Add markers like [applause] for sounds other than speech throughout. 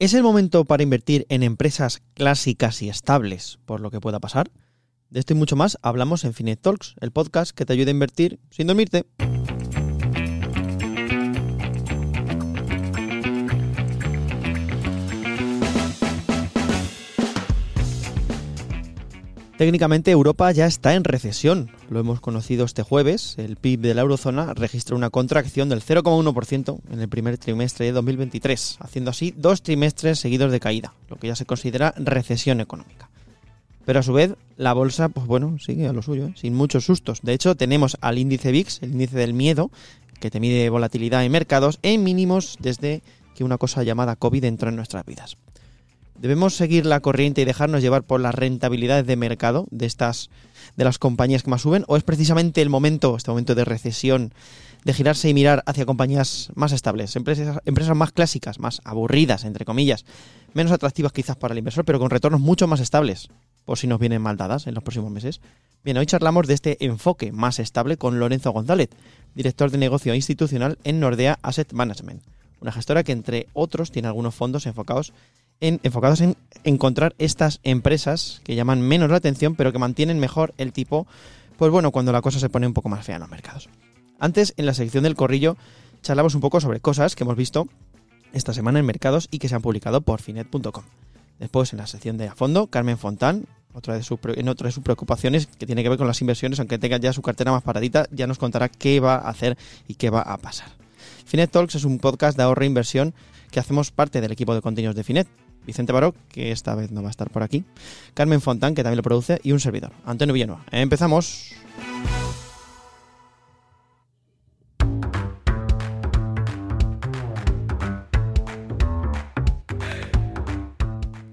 ¿Es el momento para invertir en empresas clásicas y estables por lo que pueda pasar? De esto y mucho más hablamos en Finet Talks, el podcast que te ayuda a invertir sin dormirte. Técnicamente Europa ya está en recesión. Lo hemos conocido este jueves. El PIB de la eurozona registra una contracción del 0,1% en el primer trimestre de 2023, haciendo así dos trimestres seguidos de caída, lo que ya se considera recesión económica. Pero a su vez, la bolsa, pues bueno, sigue a lo suyo, ¿eh? sin muchos sustos. De hecho, tenemos al índice VIX, el índice del miedo, que te mide volatilidad en mercados, en mínimos desde que una cosa llamada COVID entró en nuestras vidas. ¿Debemos seguir la corriente y dejarnos llevar por las rentabilidades de mercado de estas de las compañías que más suben o es precisamente el momento, este momento de recesión, de girarse y mirar hacia compañías más estables, empresas, empresas más clásicas, más aburridas entre comillas, menos atractivas quizás para el inversor, pero con retornos mucho más estables, por si nos vienen mal dadas en los próximos meses? Bien, hoy charlamos de este enfoque más estable con Lorenzo González, director de negocio institucional en Nordea Asset Management, una gestora que entre otros tiene algunos fondos enfocados enfocados en encontrar estas empresas que llaman menos la atención, pero que mantienen mejor el tipo, pues bueno, cuando la cosa se pone un poco más fea en los mercados. Antes, en la sección del corrillo, charlamos un poco sobre cosas que hemos visto esta semana en mercados y que se han publicado por finet.com. Después, en la sección de a fondo, Carmen Fontán, otra de sus, en otra de sus preocupaciones que tiene que ver con las inversiones, aunque tenga ya su cartera más paradita, ya nos contará qué va a hacer y qué va a pasar. Finet Talks es un podcast de ahorro e inversión que hacemos parte del equipo de contenidos de Finet Vicente Baró, que esta vez no va a estar por aquí, Carmen Fontán, que también lo produce, y un servidor, Antonio Villanueva. Empezamos.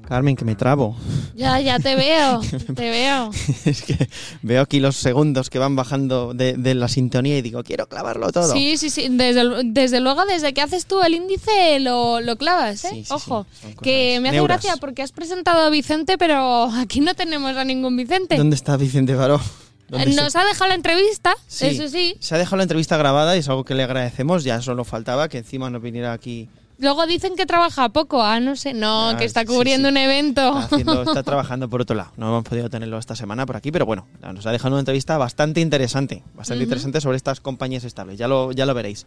Carmen, que me trabo. Ya, ya te veo, [laughs] te veo. es que veo aquí los segundos que van bajando de, la sintonía y digo, quiero clavarlo todo. Sí, sí, sí. Desde, luego, desde que haces tú el índice, lo, clavas, ¿eh? Ojo, que me hace gracia porque has presentado a Vicente, pero aquí no tenemos a ningún Vicente. ¿Dónde está Vicente Baró? Nos ha dejado la entrevista, eso sí. Se ha dejado la entrevista grabada y es algo que le agradecemos. Ya solo faltaba que encima nos viniera aquí Luego dicen que trabaja poco, ah, no sé, no, ah, que está cubriendo un evento. Está, [laughs] trabajando por otro lado. No hemos podido tenerlo esta semana por aquí, pero bueno, nos ha dejado una entrevista bastante interesante, bastante interesante sobre estas compañías estables. Ya lo, ya lo veréis.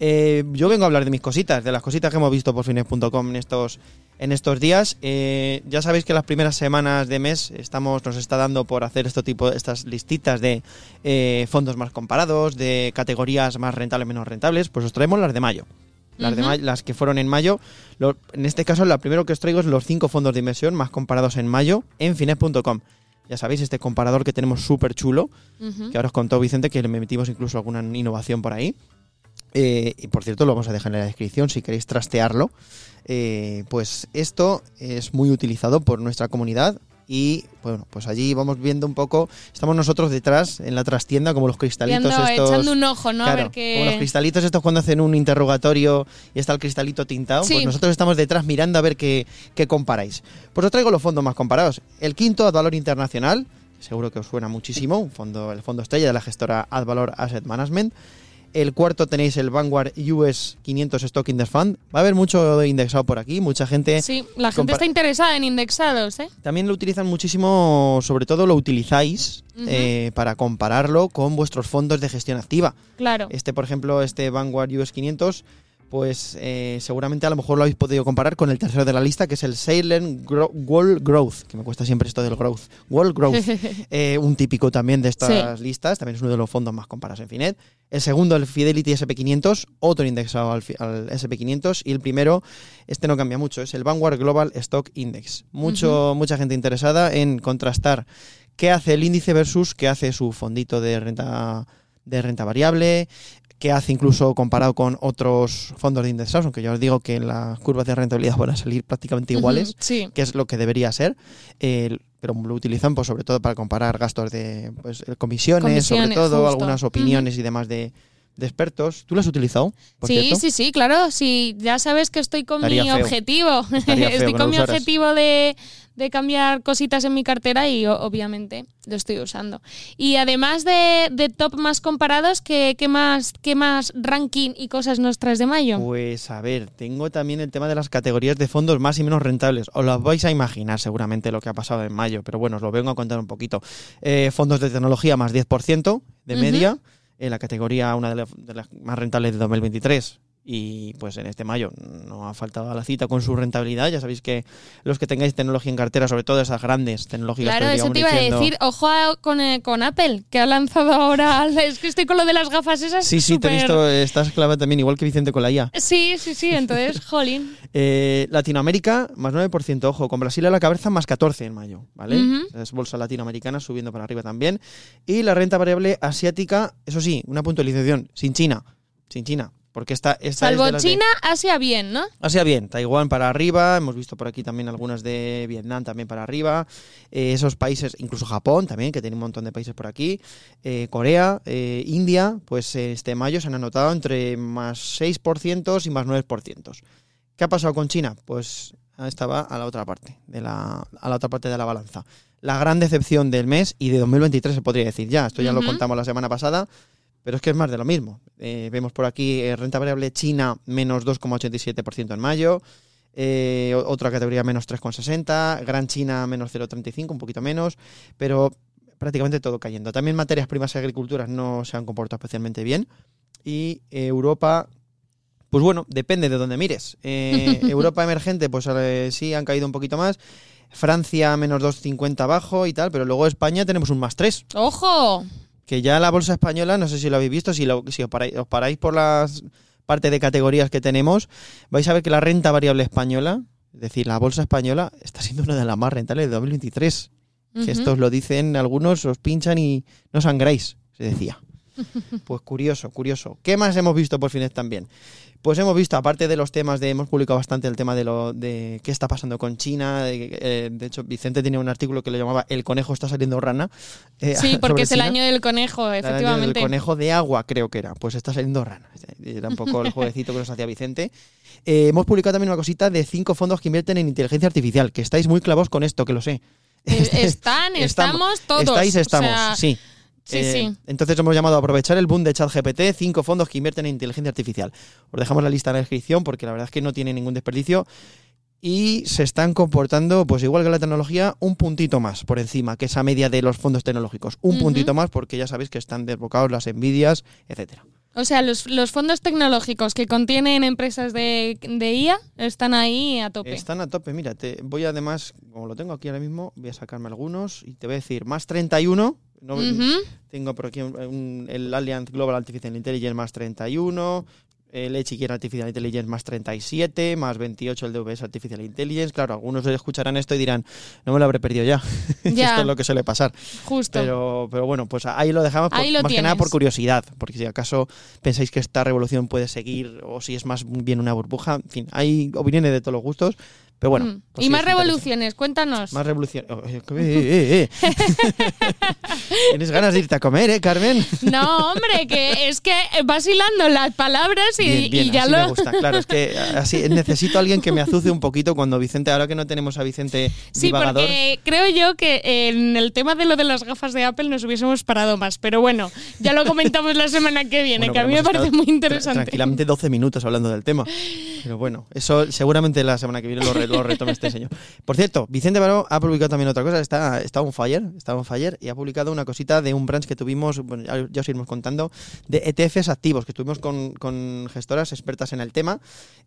Eh, yo vengo a hablar de mis cositas, de las cositas que hemos visto por fines.com en estos, en estos días. Eh, ya sabéis que las primeras semanas de mes estamos, nos está dando por hacer este tipo, estas listitas de eh, fondos más comparados, de categorías más rentables, menos rentables. Pues os traemos las de mayo. Las, las que fueron en mayo. en este caso, lo primero que os traigo es los cinco fondos de inversión más comparados en mayo en fines.com. Ya sabéis, este comparador que tenemos súper chulo, que ahora os contó Vicente que le metimos incluso alguna innovación por ahí. Eh, y por cierto, lo vamos a dejar en la descripción si queréis trastearlo. Eh, pues esto es muy utilizado por nuestra comunidad y bueno, pues allí vamos viendo un poco, estamos nosotros detrás en la trastienda como los cristalitos estos. echando un ojo, ¿no? Claro, Como los cristalitos estos cuando hacen un interrogatorio y está el cristalito tintado, pues nosotros estamos detrás mirando a ver qué, qué comparáis. Pues os traigo los fondos más comparados. El quinto, Ad Valor Internacional, seguro que os suena muchísimo, un fondo, el fondo estrella de la gestora Ad Valor Asset Management. El cuarto tenéis el Vanguard US 500 Stock Index Fund. Va a haber mucho indexado por aquí, mucha gente. Sí, la gente está interesada en indexados, ¿eh? También lo utilizan muchísimo, sobre todo lo utilizáis eh, para compararlo con vuestros fondos de gestión activa. Claro. Este, por ejemplo, este Vanguard US 500 pues eh, seguramente a lo mejor lo habéis podido comparar con el tercero de la lista, que es el Salem World Growth, que me cuesta siempre esto del growth. World Growth, [laughs] eh, un típico también de estas listas, también es uno de los fondos más comparados en Finet. El segundo, el Fidelity SP500, otro indexado al, SP500. Y el primero, este no cambia mucho, es el Vanguard Global Stock Index. Mucho, Mucha gente interesada en contrastar qué hace el índice versus qué hace su fondito de renta de renta variable, que hace incluso comparado con otros fondos de indexados, aunque yo os digo que las curvas de rentabilidad van a salir prácticamente iguales, que es lo que debería ser. pero lo utilizan pues sobre todo para comparar gastos de pues, comisiones, sobre todo algunas opiniones y demás de, expertos. ¿Tú lo has utilizado? sí, sí, sí, claro. Sí, ya sabes que estoy con mi objetivo. [laughs] estoy con mi objetivo de, de cambiar cositas en mi cartera y obviamente lo estoy usando. Y además de, de top más comparados, ¿qué, ¿qué, más, ¿qué más ranking y cosas nos traes de mayo? Pues a ver, tengo también el tema de las categorías de fondos más y menos rentables. Os lo vais a imaginar seguramente lo que ha pasado en mayo, pero bueno, os lo vengo a contar un poquito. Eh, fondos de tecnología más 10% de media. En la categoría, una de, de las más rentables de 2023, y pues en este mayo no ha faltado a la cita con su rentabilidad. Ya sabéis que los que tengáis tecnología en cartera, sobre todo esas grandes tecnológicas. Claro, eso te iba a decir, ojo con, eh, con, Apple, que ha lanzado ahora, [laughs] es que estoy con lo de las gafas esas. Sí, sí, te he visto, estás clavada también, igual que Vicente con la IA. Sí, sí, sí, entonces, [laughs] jolín. Eh, Latinoamérica, más 9%, ojo, con Brasil a la cabeza, más 14 en mayo, ¿vale? Es bolsa latinoamericana subiendo para arriba también. Y la renta variable asiática, eso sí, una puntualización, sin China, sin China, porque esta, esta Salvo China, Asia bien, ¿no? Asia bien, Taiwán para arriba, hemos visto por aquí también algunas de Vietnam también para arriba, eh, esos países, incluso Japón también, que tiene un montón de países por aquí, eh, Corea, eh, India, pues este mayo se han anotado entre más 6% y más 9%. ¿Qué ha pasado con China? Pues estaba a la otra parte, de la, a la otra parte de la balanza. La gran decepción del mes y de 2023 se podría decir ya, esto ya lo contamos la semana pasada, pero es que es más de lo mismo. Eh, vemos por aquí eh, renta variable China menos 2,87% en mayo, eh, otra categoría menos 3,60, Gran China menos 0,35, un poquito menos, pero prácticamente todo cayendo. También materias primas y agriculturas no se han comportado especialmente bien. Y Europa, pues bueno, depende de dónde mires. [laughs] Europa emergente, pues sí han caído un poquito más. Francia menos 2,50 abajo y tal, pero luego España tenemos un más 3. ¡Ojo! Que ya la bolsa española, no sé si lo habéis visto, si, lo, si os, paráis, por las parte de categorías que tenemos, vais a ver que la renta variable española, es decir, la bolsa española, está siendo una de las más rentables de 2023. Que esto os lo dicen algunos, os pinchan y no sangráis, se decía. Pues curioso, curioso. ¿Qué más hemos visto por fines también? Pues hemos visto, aparte de los temas de, hemos publicado bastante el tema de lo de qué está pasando con China. De, eh, hecho, Vicente tiene un artículo que le llamaba El conejo está saliendo rana. Eh, sí, [laughs] porque es el año del conejo, efectivamente. El, conejo de agua, creo que era. Pues está saliendo rana. Era un poco el [laughs] jueguecito que nos hacía Vicente. Eh, hemos publicado también una cosita de cinco fondos que invierten en inteligencia artificial, que estáis muy clavos con esto, que lo sé. [laughs] Están, estamos todos. Estáis, estamos. Sí, sí. Eh, entonces hemos llamado a aprovechar el boom de ChatGPT, cinco fondos que invierten en inteligencia artificial. Os dejamos la lista en la descripción porque la verdad es que no tiene ningún desperdicio y se están comportando, pues igual que la tecnología, un puntito más por encima que esa media de los fondos tecnológicos. Un puntito más porque ya sabéis que están desbocados las envidias, etcétera. O sea, los, fondos tecnológicos que contienen empresas de, de, IA están ahí a tope. Están a tope, mira, te voy además, como lo tengo aquí ahora mismo, voy a sacarme algunos y te voy a decir más 31 tengo por aquí el Allianz Global Artificial Intelligence más 31, el Echiquier Artificial Intelligence más 37, más 28 el DVS Artificial Intelligence. Claro, algunos escucharán esto y dirán, no me lo habré perdido [laughs] ya. esto es lo que suele pasar. Justo. Pero, pero bueno, pues ahí lo dejamos más que nada por curiosidad, porque si acaso pensáis que esta revolución puede seguir o si es más bien una burbuja, en fin, hay opiniones de todos los gustos, pero bueno. Mm. Pues y más revoluciones, cuéntanos. Más revoluciones. [laughs] Oh, eh, eh, eh, Tienes ganas de irte a comer, ¿eh, Carmen? [laughs] No, hombre, que es que vas hilando las palabras y, ya lo. me gusta, claro, es que [laughs] así necesito a alguien que me azuce un poquito cuando Vicente, ahora que no tenemos a Vicente Sí, porque creo yo que en el tema de lo de las gafas de Apple nos hubiésemos parado más. Pero bueno, ya lo comentamos la semana que viene, que a mí me parece muy interesante. tranquilamente 12 minutos hablando del tema. Pero bueno, eso seguramente la semana que viene lo lo retome este señor. Por cierto, Vicente Baró ha publicado también otra cosa, está, está on fire, está on fire, y ha publicado una cosita de un branch que tuvimos, bueno, ya, os iremos contando, de ETFs activos, que estuvimos con, gestoras expertas en el tema.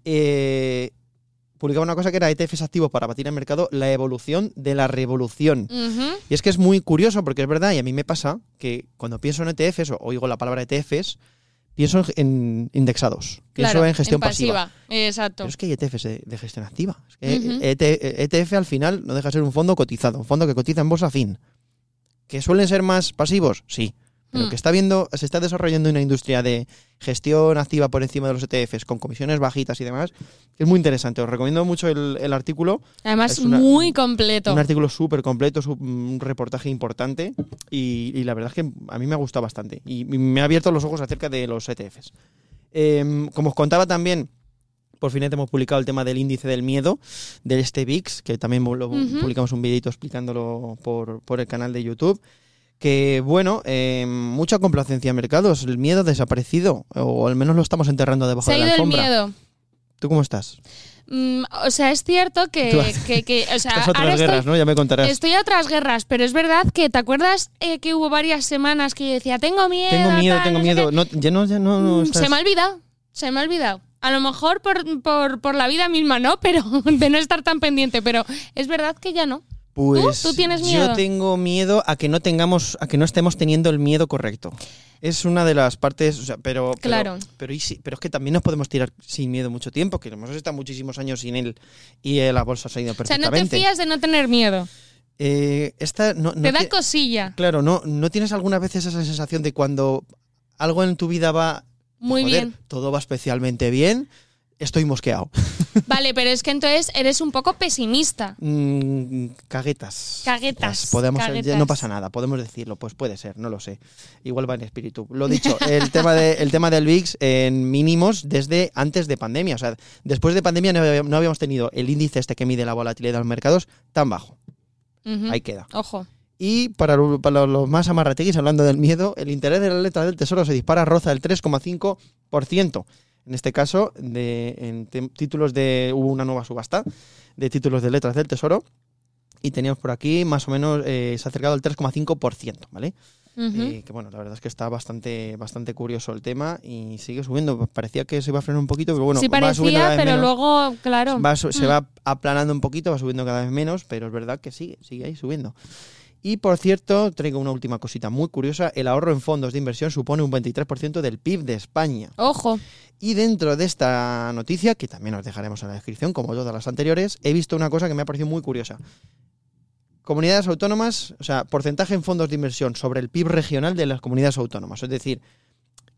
Eh, publicaba una cosa que era ETFs activos para batir el mercado, la evolución de la revolución. Y es que es muy curioso porque es verdad, y a mí me pasa que cuando pienso en ETFs o oigo la palabra ETFs, pienso en indexados, pienso en gestión pasiva. Exacto. Pero es que hay ETFs de, gestión activa. ETF, al final no deja de ser un fondo cotizado, un fondo que cotiza en bolsa fin. ¿Que suelen ser más pasivos? Sí. Pero mm. que está viendo, se está desarrollando una industria de gestión activa por encima de los ETFs con comisiones bajitas y demás, es muy interesante. Os recomiendo mucho el, artículo. Además, muy completo. Un artículo súper completo, un reportaje importante y, la verdad es que a mí me ha gustado bastante y me ha abierto los ojos acerca de los ETFs. Em, como os contaba también, por fin hemos publicado el tema del índice del miedo de este VIX, que también lo, publicamos un videito explicándolo por, por el canal de YouTube que bueno, eh, mucha complacencia en mercados, el miedo ha desaparecido, o al menos lo estamos enterrando debajo de la alfombra. el miedo. ¿Tú cómo estás? Mm, o sea, es cierto que... que, o [laughs] sea, Estás a otras guerras, ¿no? Ya me contarás. Estoy a otras guerras, pero es verdad que, ¿te acuerdas eh, que hubo varias semanas que yo decía, tengo miedo? Tengo miedo, tengo miedo. No, ya no, ya no, mm, Se me ha olvidado, se me ha olvidado. A lo mejor por, por, por la vida misma, ¿no? [laughs] Pero de no estar tan pendiente, pero es verdad que ya no. Pues ¿Tú? tienes miedo? Yo tengo miedo a que no tengamos, a que no estemos teniendo el miedo correcto. Es una de las partes, o sea, pero, claro. pero, pero, es que también nos podemos tirar sin miedo mucho tiempo, que hemos estado muchísimos años sin él y la bolsa ha ido perfectamente. O sea, no te fías de no tener miedo. Eh, esta no, te da cosilla. Claro, no, no tienes alguna vez esa sensación de cuando algo en tu vida va muy bien, todo va especialmente bien estoy mosqueado. [laughs] Vale, pero es que entonces eres un poco pesimista. Mm, caguetas. Caguetas. podemos, no pasa nada, podemos decirlo, pues puede ser, no lo sé. Igual va en espíritu. Lo dicho, el [laughs] tema, de, el tema del VIX en mínimos desde antes de pandemia. O sea, después de pandemia no habíamos tenido el índice este que mide la volatilidad de los mercados tan bajo. Ahí queda. Ojo. Y para, para los más amarrateguis, hablando del miedo, el interés de la letra del tesoro se dispara roza el 3,5%. En este caso, de, en títulos de. Hubo una nueva subasta de títulos de letras del Tesoro. Y teníamos por aquí más o menos. Eh, se ha acercado al 3,5%, ¿vale? Eh, que bueno, la verdad es que está bastante, bastante curioso el tema y sigue subiendo. Parecía que se iba a frenar un poquito, pero bueno, sí parecía, pero luego, claro. se mm. va aplanando un poquito, va subiendo cada vez menos, pero es verdad que sigue, sigue ahí subiendo. Y por cierto, traigo una última cosita muy curiosa. El ahorro en fondos de inversión supone un 23% del PIB de España. Ojo. Y dentro de esta noticia, que también os dejaremos en la descripción, como todas las anteriores, he visto una cosa que me ha parecido muy curiosa. Comunidades autónomas, o sea, porcentaje en fondos de inversión sobre el PIB regional de las comunidades autónomas. Es decir,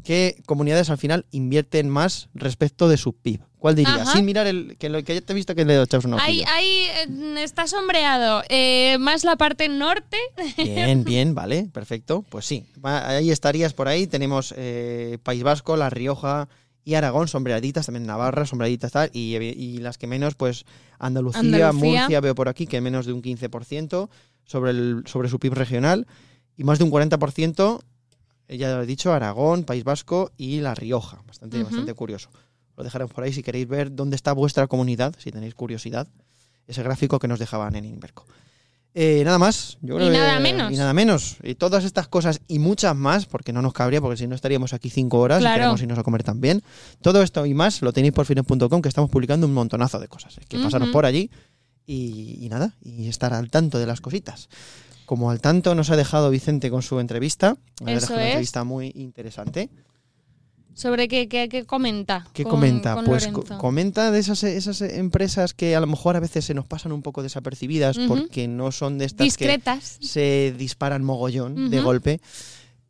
¿qué comunidades al final invierten más respecto de su PIB? ¿Cuál dirías? Sin mirar el que lo que ya te he visto que le echas una Ahí, ahí eh, está sombreado. Eh, más la parte norte. Bien, [laughs] bien, vale, perfecto. Pues sí, ahí estarías por ahí. Tenemos eh, País Vasco, La Rioja y Aragón, sombreaditas, también Navarra, sombreaditas tal. Y, y las que menos, pues Andalucía, Murcia, veo por aquí que menos de un 15% sobre, el, sobre su PIB regional. Y más de un 40% ya lo he dicho, Aragón, País Vasco y La Rioja. Bastante, bastante curioso. Lo dejaremos por ahí si queréis ver dónde está vuestra comunidad, si tenéis curiosidad. Ese gráfico que nos dejaban en Inverco. Eh, nada más. y nada menos. Y nada menos. Y todas estas cosas y muchas más, porque no nos cabría, porque si no estaríamos aquí cinco horas y queremos irnos a comer también. Todo esto y más lo tenéis por fines.com, que estamos publicando un montonazo de cosas. Es que pasaros por allí y, y, nada, y estar al tanto de las cositas. Como al tanto nos ha dejado Vicente con su entrevista. Eso es. Una entrevista muy interesante. ¿Sobre qué, qué, comenta? ¿Qué comenta? pues comenta de esas, esas empresas que a lo mejor a veces se nos pasan un poco desapercibidas porque no son de estas Discretas. que se disparan mogollón de golpe.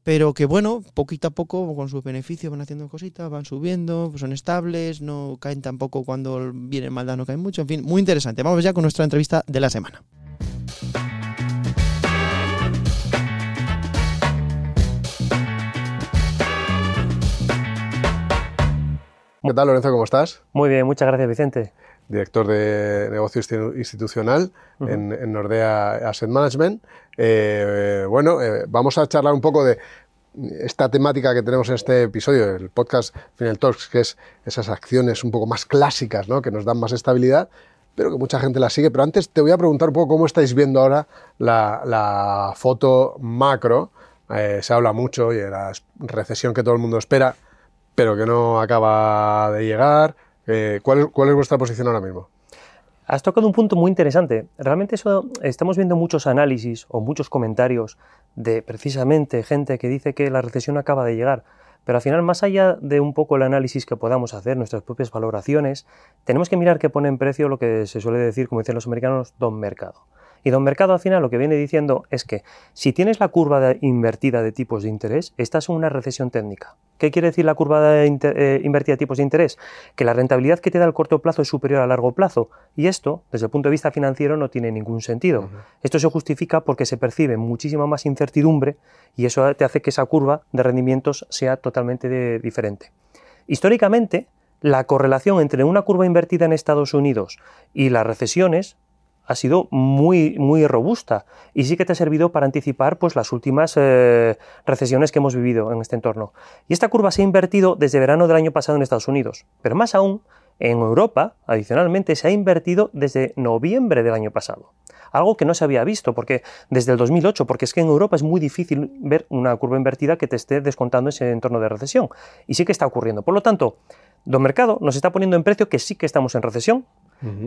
Pero que bueno, poquito a poco, con sus beneficios van haciendo cositas, van subiendo, son estables, no caen tampoco cuando viene maldad, no caen mucho. En fin, muy interesante. Vamos ya con nuestra entrevista de la semana. ¿Qué tal, Lorenzo? ¿Cómo estás? Muy bien, muchas gracias, Vicente. Director de negocio institucional en, Nordea Asset Management. Eh, bueno, eh, vamos a charlar un poco de esta temática que tenemos en este episodio, el podcast Final Talks, que es esas acciones un poco más clásicas, ¿no? que nos dan más estabilidad, pero que mucha gente las sigue. Pero antes te voy a preguntar un poco cómo estáis viendo ahora la, foto macro. Eh, se habla mucho y de la recesión que todo el mundo espera pero que no acaba de llegar. Eh, ¿cuál, es vuestra posición ahora mismo? Has tocado un punto muy interesante. Realmente eso, estamos viendo muchos análisis o muchos comentarios de precisamente gente que dice que la recesión acaba de llegar. Pero al final, más allá de un poco el análisis que podamos hacer, nuestras propias valoraciones, tenemos que mirar qué pone en precio lo que se suele decir, como dicen los americanos, don mercado. Y Don Mercado al final lo que viene diciendo es que si tienes la curva invertida de tipos de interés, estás en una recesión técnica. ¿Qué quiere decir la curva eh, invertida de tipos de interés? Que la rentabilidad que te da el corto plazo es superior a largo plazo. Y esto, desde el punto de vista financiero, no tiene ningún sentido. Esto se justifica porque se percibe muchísima más incertidumbre y eso te hace que esa curva de rendimientos sea totalmente diferente. Históricamente, la correlación entre una curva invertida en Estados Unidos y las recesiones ha sido muy, muy robusta y sí que te ha servido para anticipar pues, las últimas eh, recesiones que hemos vivido en este entorno. Y esta curva se ha invertido desde verano del año pasado en Estados Unidos, pero más aún, en Europa, adicionalmente, se ha invertido desde noviembre del año pasado. Algo que no se había visto porque desde el 2008, porque es que en Europa es muy difícil ver una curva invertida que te esté descontando ese entorno de recesión. Y sí que está ocurriendo. Por lo tanto, Don Mercado nos está poniendo en precio que sí que estamos en recesión,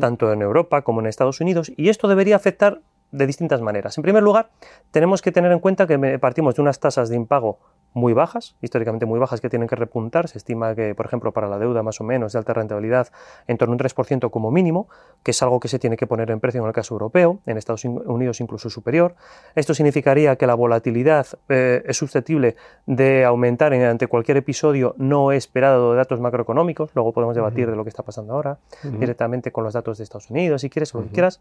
tanto en Europa como en Estados Unidos, y esto debería afectar de distintas maneras. En primer lugar, tenemos que tener en cuenta que partimos de unas tasas de impago muy bajas, históricamente muy bajas, que tienen que repuntar. Se estima que, por ejemplo, para la deuda más o menos de alta rentabilidad, en torno a un 3% como mínimo, que es algo que se tiene que poner en precio en el caso europeo, en Estados Unidos incluso superior. Esto significaría que la volatilidad eh, es susceptible de aumentar ante cualquier episodio no esperado de datos macroeconómicos. Luego podemos debatir de lo que está pasando ahora, directamente con los datos de Estados Unidos, si quieres, o lo que quieras.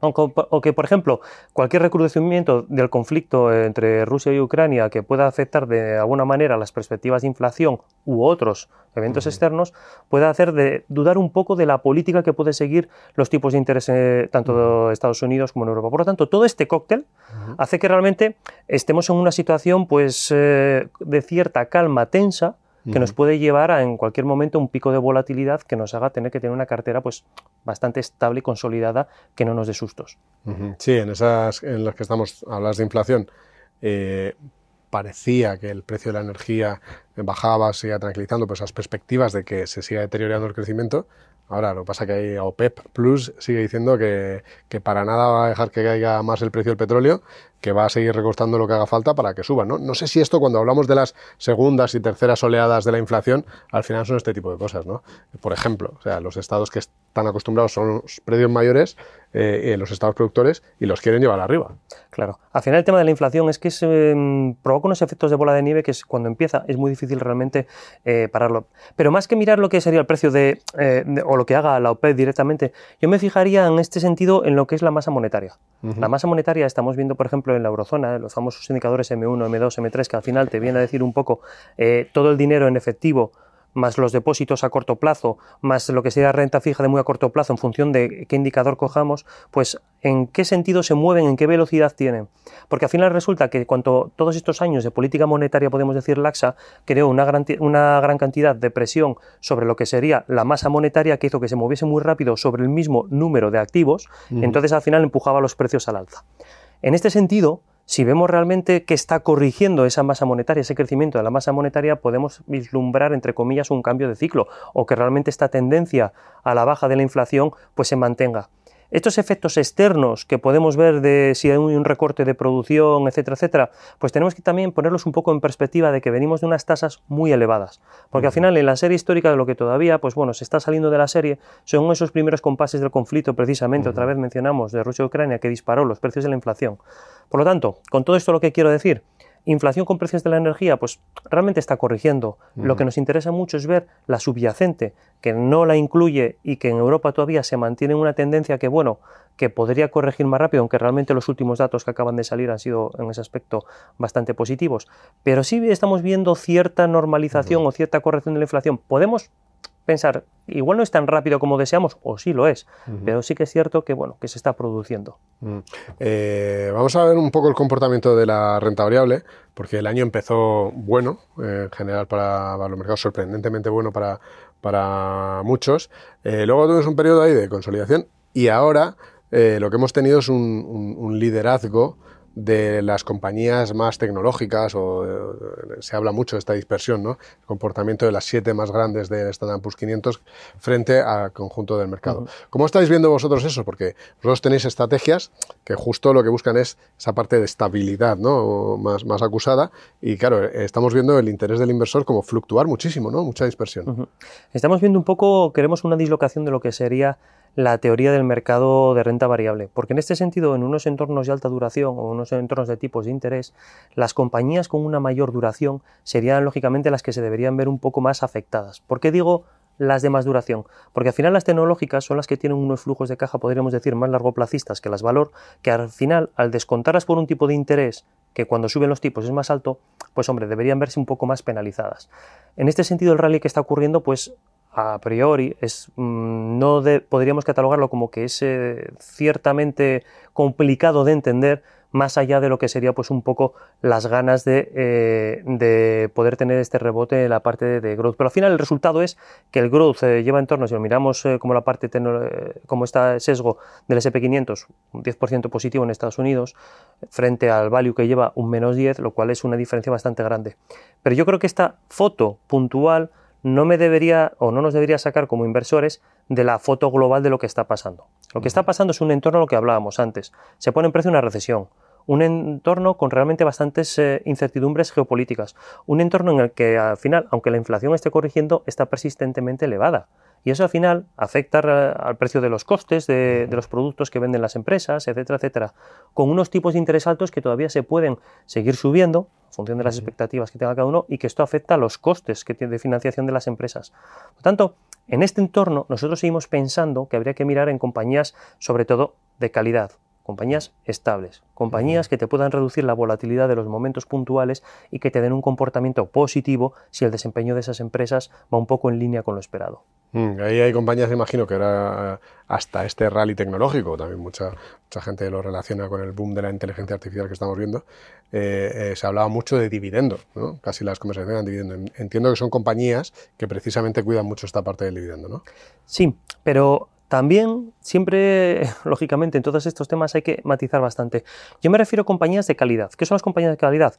O que, por ejemplo, cualquier recrudecimiento del conflicto entre Rusia y Ucrania que pueda afectar de alguna manera las perspectivas de inflación u otros eventos externos pueda hacer de dudar un poco de la política que puede seguir los tipos de interés eh, tanto de Estados Unidos como en Europa. Por lo tanto, todo este cóctel hace que realmente estemos en una situación pues, eh, de cierta calma tensa que nos puede llevar a en cualquier momento un pico de volatilidad que nos haga tener que tener una cartera pues bastante estable y consolidada que no nos dé sustos. Sí, en esas en las que estamos, hablas de inflación, eh, parecía que el precio de la energía bajaba, se iba tranquilizando, pues esas perspectivas de que se siga deteriorando el crecimiento, Ahora, lo que pasa es que hay OPEP Plus sigue diciendo que, que, para nada va a dejar que caiga más el precio del petróleo que va a seguir recostando lo que haga falta para que suba. ¿no? no sé si esto, cuando hablamos de las segundas y terceras oleadas de la inflación, al final son este tipo de cosas. ¿no? Por ejemplo, o sea, los estados que están acostumbrados son los precios mayores, eh, los estados productores, y los quieren llevar arriba. Claro. Al final el tema de la inflación es que se, em, provoca unos efectos de bola de nieve que es, cuando empieza es muy difícil realmente eh, pararlo. Pero más que mirar lo que sería el precio de, eh, o lo que haga la OPEP directamente, yo me fijaría en este sentido en lo que es la masa monetaria. La masa monetaria estamos viendo, por ejemplo, en la eurozona, los famosos indicadores M1, M2, M3, que al final te viene a decir un poco eh, todo el dinero en efectivo más los depósitos a corto plazo, más lo que sería renta fija de muy a corto plazo en función de qué indicador cojamos, pues en qué sentido se mueven, en qué velocidad tienen. Porque al final resulta que cuando todos estos años de política monetaria, podemos decir laxa, creó una gran, una gran cantidad de presión sobre lo que sería la masa monetaria que hizo que se moviese muy rápido sobre el mismo número de activos, entonces al final empujaba los precios al alza. En este sentido, si vemos realmente que está corrigiendo esa masa monetaria, ese crecimiento de la masa monetaria, podemos vislumbrar, entre comillas, un cambio de ciclo o que realmente esta tendencia a la baja de la inflación pues se mantenga. Estos efectos externos que podemos ver de si hay un recorte de producción, etcétera, etcétera, pues tenemos que también ponerlos un poco en perspectiva de que venimos de unas tasas muy elevadas. Porque al final, en la serie histórica de lo que todavía, pues bueno, se está saliendo de la serie, son esos primeros compases del conflicto, precisamente, otra vez mencionamos, de Rusia y Ucrania, que disparó los precios de la inflación. Por lo tanto, con todo esto lo que quiero decir, Inflación con precios de la energía, pues realmente está corrigiendo. Lo que nos interesa mucho es ver la subyacente, que no la incluye y que en Europa todavía se mantiene una tendencia que, bueno, que podría corregir más rápido, aunque realmente los últimos datos que acaban de salir han sido en ese aspecto bastante positivos. Pero sí estamos viendo cierta normalización o cierta corrección de la inflación. Podemos pensar, igual no es tan rápido como deseamos, o sí lo es, pero sí que es cierto que, bueno, que se está produciendo. Mm. Eh, vamos a ver un poco el comportamiento de la renta variable, porque el año empezó bueno, eh, en general para, los mercados, sorprendentemente bueno para, para muchos. Eh, luego tuvimos un periodo ahí de consolidación y ahora lo que hemos tenido es un liderazgo de las compañías más tecnológicas, o eh, se habla mucho de esta dispersión, ¿no? el comportamiento de las siete más grandes del Standard Poor's 500 frente al conjunto del mercado. ¿Cómo estáis viendo vosotros eso? Porque vosotros tenéis estrategias que justo lo que buscan es esa parte de estabilidad ¿no? más, más acusada y claro, estamos viendo el interés del inversor como fluctuar muchísimo, ¿no? mucha dispersión. Estamos viendo un poco, queremos una dislocación de lo que sería la teoría del mercado de renta variable, porque en este sentido, en unos entornos de alta duración o unos entornos de tipos de interés, las compañías con una mayor duración serían lógicamente las que se deberían ver un poco más afectadas. ¿Por qué digo las de más duración? Porque al final las tecnológicas son las que tienen unos flujos de caja, podríamos decir, más largoplacistas que las valor, que al final, al descontarlas por un tipo de interés que cuando suben los tipos es más alto, pues hombre, deberían verse un poco más penalizadas. En este sentido, el rally que está ocurriendo, pues a priori es, mm, no podríamos catalogarlo como que es eh, ciertamente complicado de entender, más allá de lo que sería pues un poco las ganas de, eh, de poder tener este rebote en la parte de, growth. Pero al final el resultado es que el growth eh, lleva en torno, si lo miramos como la parte, como está sesgo del SP500, un 10% positivo en Estados Unidos, frente al value que lleva un menos 10, lo cual es una diferencia bastante grande. Pero yo creo que esta foto puntual no me debería o no nos debería sacar como inversores de la foto global de lo que está pasando. Lo que está pasando es un entorno, lo que hablábamos antes. Se pone en precio una recesión, un entorno con realmente bastantes eh, incertidumbres geopolíticas, un entorno en el que al final, aunque la inflación esté corrigiendo, está persistentemente elevada. Y eso al final afecta al precio de los costes de, los productos que venden las empresas, etcétera, etcétera, con unos tipos de interés altos que todavía se pueden seguir subiendo en función de las expectativas que tenga cada uno y que esto afecta a los costes que tiene de financiación de las empresas. Por lo tanto, en este entorno nosotros seguimos pensando que habría que mirar en compañías sobre todo de calidad, compañías estables, compañías que te puedan reducir la volatilidad de los momentos puntuales y que te den un comportamiento positivo si el desempeño de esas empresas va un poco en línea con lo esperado. Mm, ahí hay compañías, imagino, que era hasta este rally tecnológico, también mucha, mucha gente lo relaciona con el boom de la inteligencia artificial que estamos viendo, eh, eh, se hablaba mucho de dividendo, ¿no? casi las conversaciones eran dividendo. Entiendo que son compañías que precisamente cuidan mucho esta parte del dividendo, ¿no? Sí, pero también, siempre, [laughs] lógicamente, en todos estos temas hay que matizar bastante. Yo me refiero a compañías de calidad. ¿Qué son las compañías de calidad?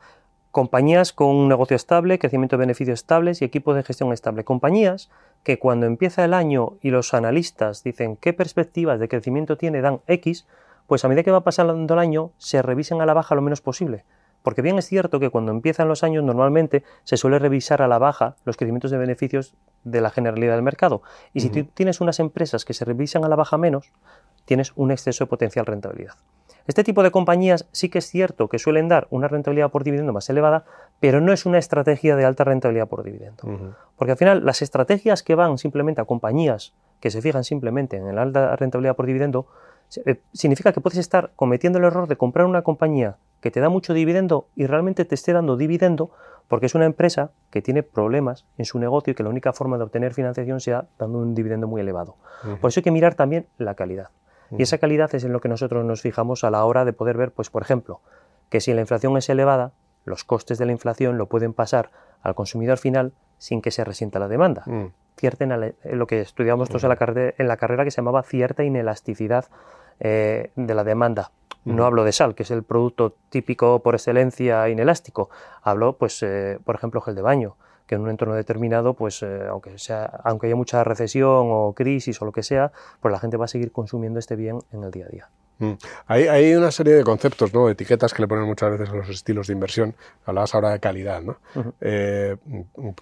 Compañías con un negocio estable, crecimiento de beneficios estables y equipo de gestión estable. Compañías que cuando empieza el año y los analistas dicen qué perspectivas de crecimiento tiene, dan X, pues a medida que va pasando el año se revisen a la baja lo menos posible. Porque bien es cierto que cuando empiezan los años normalmente se suele revisar a la baja los crecimientos de beneficios de la generalidad del mercado. Y si tú tienes unas empresas que se revisan a la baja menos, tienes un exceso de potencial rentabilidad. Este tipo de compañías sí que es cierto que suelen dar una rentabilidad por dividendo más elevada, pero no es una estrategia de alta rentabilidad por dividendo. Porque al final las estrategias que van simplemente a compañías que se fijan simplemente en la alta rentabilidad por dividendo, eh, significa que puedes estar cometiendo el error de comprar una compañía que te da mucho dividendo y realmente te esté dando dividendo porque es una empresa que tiene problemas en su negocio y que la única forma de obtener financiación sea dando un dividendo muy elevado. Por eso hay que mirar también la calidad. Y esa calidad es en lo que nosotros nos fijamos a la hora de poder ver, pues por ejemplo, que si la inflación es elevada, los costes de la inflación lo pueden pasar al consumidor final sin que se resienta la demanda. Mm. lo que estudiamos todos en, la carrera, en la carrera que se llamaba cierta inelasticidad eh, de la demanda. No hablo de sal, que es el producto típico por excelencia inelástico. Hablo, pues, eh, por ejemplo, gel de baño, que en un entorno determinado, pues, eh, aunque, sea, aunque haya mucha recesión o crisis o lo que sea, pues la gente va a seguir consumiendo este bien en el día a día. Mm. Hay, una serie de conceptos, ¿no? etiquetas que le ponen muchas veces a los estilos de inversión. Hablabas ahora de calidad. ¿no?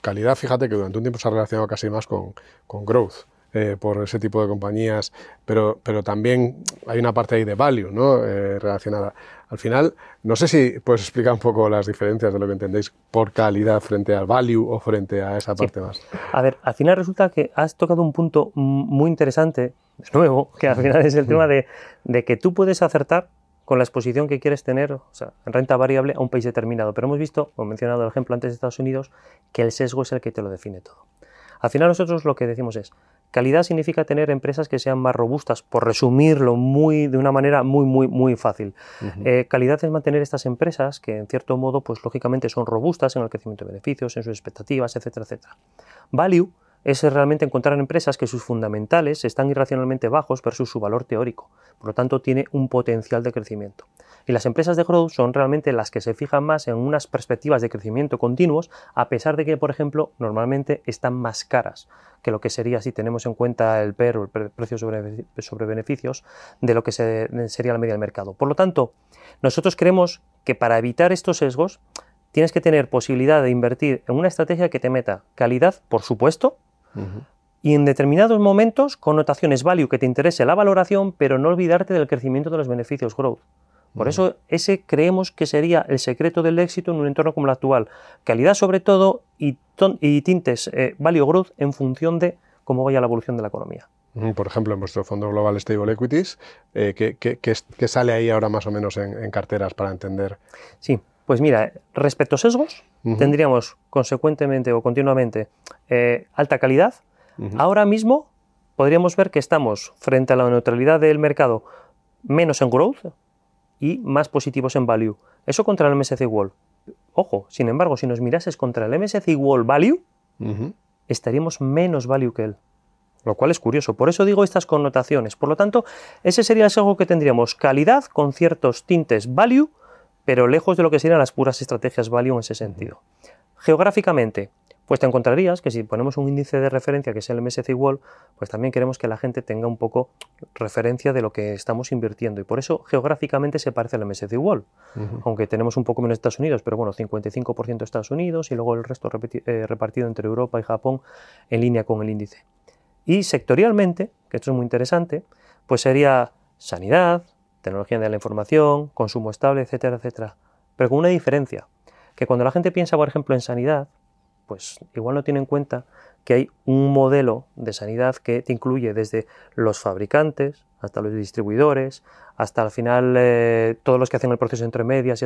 calidad, fíjate que durante un tiempo se ha relacionado casi más con, con growth. Eh, por ese tipo de compañías, pero, pero también hay una parte ahí de value ¿no? Eh, relacionada. Al final, no sé si puedes explicar un poco las diferencias de lo que entendéis por calidad frente al value o frente a esa parte más. A ver, al final resulta que has tocado un punto muy interesante, de nuevo, que al final es el [laughs] tema de, de que tú puedes acertar con la exposición que quieres tener, o sea, en renta variable a un país determinado. Pero hemos visto, he mencionado el ejemplo antes de Estados Unidos, que el sesgo es el que te lo define todo. Al final nosotros lo que decimos es, Calidad significa tener empresas que sean más robustas, por resumirlo muy, de una manera muy, muy, muy fácil. Eh, calidad es mantener estas empresas que, en cierto modo, pues lógicamente son robustas en el crecimiento de beneficios, en sus expectativas, etcétera, etcétera. Value es realmente encontrar empresas que sus fundamentales están irracionalmente bajos versus su valor teórico. Por lo tanto, tiene un potencial de crecimiento. Y las empresas de growth son realmente las que se fijan más en unas perspectivas de crecimiento continuos, a pesar de que, por ejemplo, normalmente están más caras que lo que sería si tenemos en cuenta el PER o el precio sobre, beneficios de lo que sería la media del mercado. Por lo tanto, nosotros creemos que para evitar estos sesgos tienes que tener posibilidad de invertir en una estrategia que te meta calidad, por supuesto, y en determinados momentos connotaciones value que te interese la valoración, pero no olvidarte del crecimiento de los beneficios growth. Por eso ese creemos que sería el secreto del éxito en un entorno como el actual. Calidad sobre todo y, tintes eh, value growth en función de cómo vaya la evolución de la economía. Por ejemplo, en vuestro fondo global Stable Equities, eh, ¿qué, sale ahí ahora más o menos en, carteras para entender? Sí, pues mira, respecto a sesgos, tendríamos consecuentemente o continuamente eh, alta calidad, Ahora mismo podríamos ver que estamos frente a la neutralidad del mercado menos en growth y más positivos en value. Eso contra el MSCI World. Ojo, sin embargo, si nos mirases contra el MSCI World Value, estaríamos menos value que él. Lo cual es curioso. Por eso digo estas connotaciones. Por lo tanto, ese sería el sesgo que tendríamos. Calidad con ciertos tintes value, pero lejos de lo que serían las puras estrategias value en ese sentido. Geográficamente, pues te encontrarías que si ponemos un índice de referencia que es el MSCI World, pues también queremos que la gente tenga un poco referencia de lo que estamos invirtiendo y por eso geográficamente se parece al MSCI World, aunque tenemos un poco menos Estados Unidos, pero bueno, 55% Estados Unidos y luego el resto eh, repartido entre Europa y Japón en línea con el índice. Y sectorialmente, que esto es muy interesante, pues sería sanidad, tecnología de la información, consumo estable, etcétera, etcétera. Pero con una diferencia, que cuando la gente piensa, por ejemplo, en sanidad, pues igual no tiene en cuenta que hay un modelo de sanidad que te incluye desde los fabricantes hasta los distribuidores, hasta al final eh, todos los que hacen el proceso entre medias y,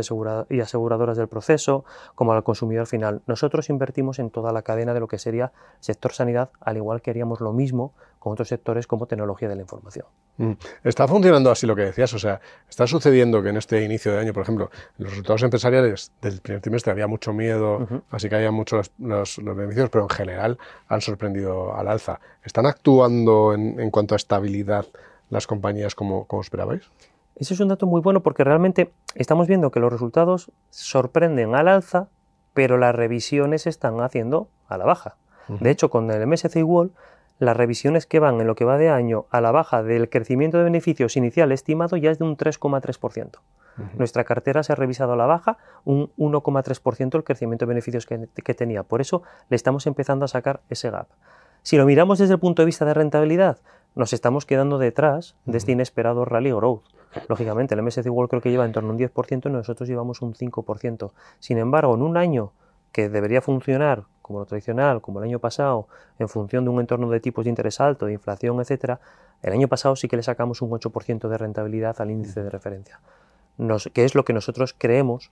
y, aseguradoras del proceso, como al consumidor final. Nosotros invertimos en toda la cadena de lo que sería sector sanidad, al igual que haríamos lo mismo con otros sectores como tecnología de la información. Mm. Está funcionando así lo que decías, o sea, está sucediendo que en este inicio de año, por ejemplo, en los resultados empresariales del primer trimestre había mucho miedo, así que había muchos los, beneficios, pero en general han sorprendido al alza. ¿Están actuando en, en cuanto a estabilidad las compañías como, esperabais? Ese es un dato muy bueno porque realmente estamos viendo que los resultados sorprenden al alza, pero las revisiones están haciendo a la baja. De hecho, con el MSCI World, las revisiones que van en lo que va de año a la baja del crecimiento de beneficios inicial estimado ya es de un 3,3%. Nuestra cartera se ha revisado a la baja un 1,3% el crecimiento de beneficios que, que tenía. Por eso le estamos empezando a sacar ese gap. Si lo miramos desde el punto de vista de rentabilidad, nos estamos quedando detrás de este inesperado rally growth. Lógicamente, el MSCI World creo que lleva en torno a un 10% y nosotros llevamos un 5%. Sin embargo, en un año que debería funcionar como lo tradicional, como el año pasado, en función de un entorno de tipos de interés alto, de inflación, etcétera, el año pasado sí que le sacamos un 8% de rentabilidad al índice de referencia, que es lo que nosotros creemos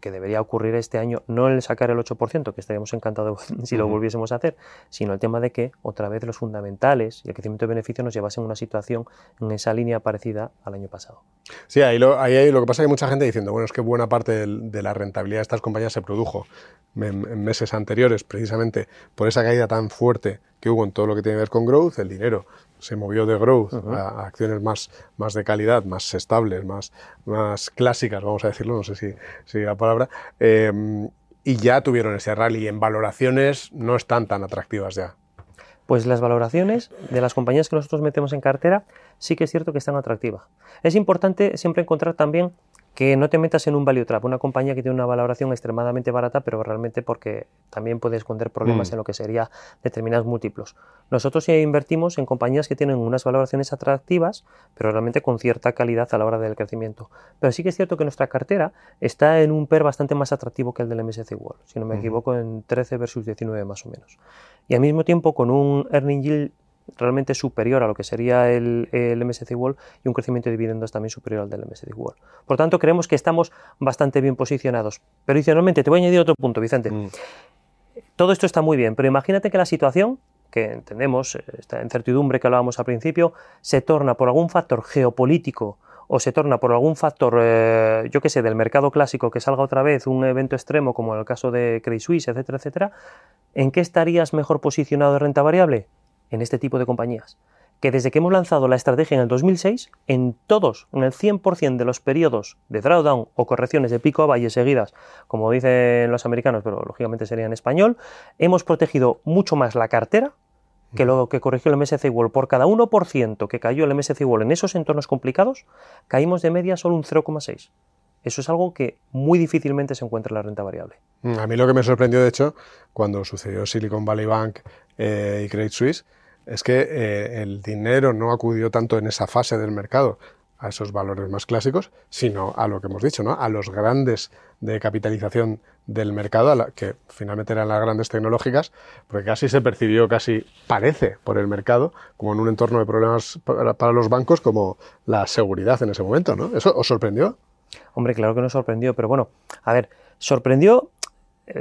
que debería ocurrir este año, no el sacar el 8%, que estaríamos encantados [laughs] si lo volviésemos a hacer, sino el tema de que otra vez los fundamentales y el crecimiento de beneficios nos llevasen a una situación en esa línea parecida al año pasado. Sí, ahí lo, ahí, lo que pasa es que hay mucha gente diciendo, bueno, es que buena parte de, la rentabilidad de estas compañías se produjo en, meses anteriores, precisamente por esa caída tan fuerte que hubo en todo lo que tiene que ver con growth, el dinero se movió de growth a, acciones más, más de calidad, más estables, más, más clásicas, vamos a decirlo, no sé si, si la palabra, em, y ya tuvieron ese rally. En valoraciones no están tan atractivas ya. Pues las valoraciones de las compañías que nosotros metemos en cartera sí que es cierto que están atractivas. Es importante siempre encontrar también que no te metas en un value trap, una compañía que tiene una valoración extremadamente barata, pero realmente porque también puede esconder problemas mm. en lo que sería determinados múltiplos. Nosotros invertimos en compañías que tienen unas valoraciones atractivas, pero realmente con cierta calidad a la hora del crecimiento. Pero sí que es cierto que nuestra cartera está en un PER bastante más atractivo que el del MSC World, si no me equivoco, en 13 versus 19 más o menos. Y al mismo tiempo con un earning yield realmente superior a lo que sería el, el, MSCI World y un crecimiento de dividendos también superior al del MSCI World. Por tanto, creemos que estamos bastante bien posicionados. Pero adicionalmente, te voy a añadir otro punto, Vicente. Mm. Todo esto está muy bien, pero imagínate que la situación, que entendemos, eh, esta incertidumbre que hablábamos al principio, se torna por algún factor geopolítico o se torna por algún factor, eh, yo qué sé, del mercado clásico, que salga otra vez un evento extremo como en el caso de Credit Suisse, etcétera, etcétera, ¿en qué estarías mejor posicionado de renta variable? En este tipo de compañías. Que desde que hemos lanzado la estrategia en el 2006, en todos, en el 100% de los periodos de drawdown o correcciones de pico a valle seguidas, como dicen los americanos, pero lógicamente sería en español, hemos protegido mucho más la cartera que lo que corrigió el MSCI World. Por cada 1% que cayó el MSCI World en esos entornos complicados, caímos de media solo un 0,6. Eso es algo que muy difícilmente se encuentra en la renta variable. Mm, a mí lo que me sorprendió, de hecho, cuando sucedió Silicon Valley Bank eh, y Credit Suisse, es que eh, el dinero no acudió tanto en esa fase del mercado a esos valores más clásicos, sino a lo que hemos dicho, ¿no? a los grandes de capitalización del mercado, a la, que finalmente eran las grandes tecnológicas, porque casi se percibió, casi parece por el mercado, como en un entorno de problemas para, los bancos, como la seguridad en ese momento. ¿no? ¿Eso os sorprendió? Hombre, claro que nos sorprendió, pero bueno, a ver, sorprendió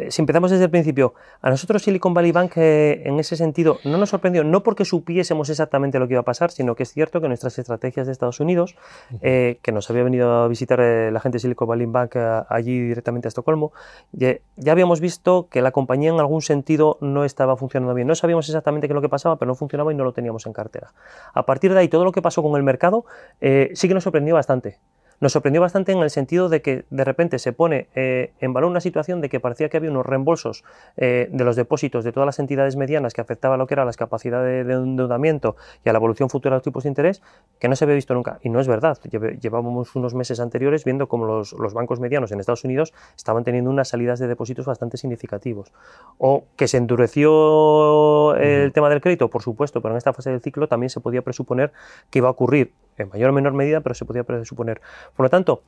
si empezamos desde el principio, a nosotros Silicon Valley Bank eh, en ese sentido no nos sorprendió, no porque supiésemos exactamente lo que iba a pasar, sino que es cierto que nuestras estrategias de Estados Unidos, eh, que nos había venido a visitar la gente de Silicon Valley Bank allí directamente a Estocolmo, ya, habíamos visto que la compañía en algún sentido no estaba funcionando bien. No sabíamos exactamente qué es lo que pasaba, pero no funcionaba y no lo teníamos en cartera. A partir de ahí, todo lo que pasó con el mercado sí que nos sorprendió bastante. Nos sorprendió bastante en el sentido de que de repente se pone eh, en valor una situación de que parecía que había unos reembolsos eh, de los depósitos de todas las entidades medianas que afectaba a lo que era la capacidad de, endeudamiento y a la evolución futura de los tipos de interés que no se había visto nunca. Y no es verdad. Llevábamos unos meses anteriores viendo cómo los, bancos medianos en Estados Unidos estaban teniendo unas salidas de depósitos bastante significativos. O que se endureció el tema del crédito, por supuesto, pero en esta fase del ciclo también se podía presuponer que iba a ocurrir en mayor o menor medida, pero se podía presuponer. Por lo tanto,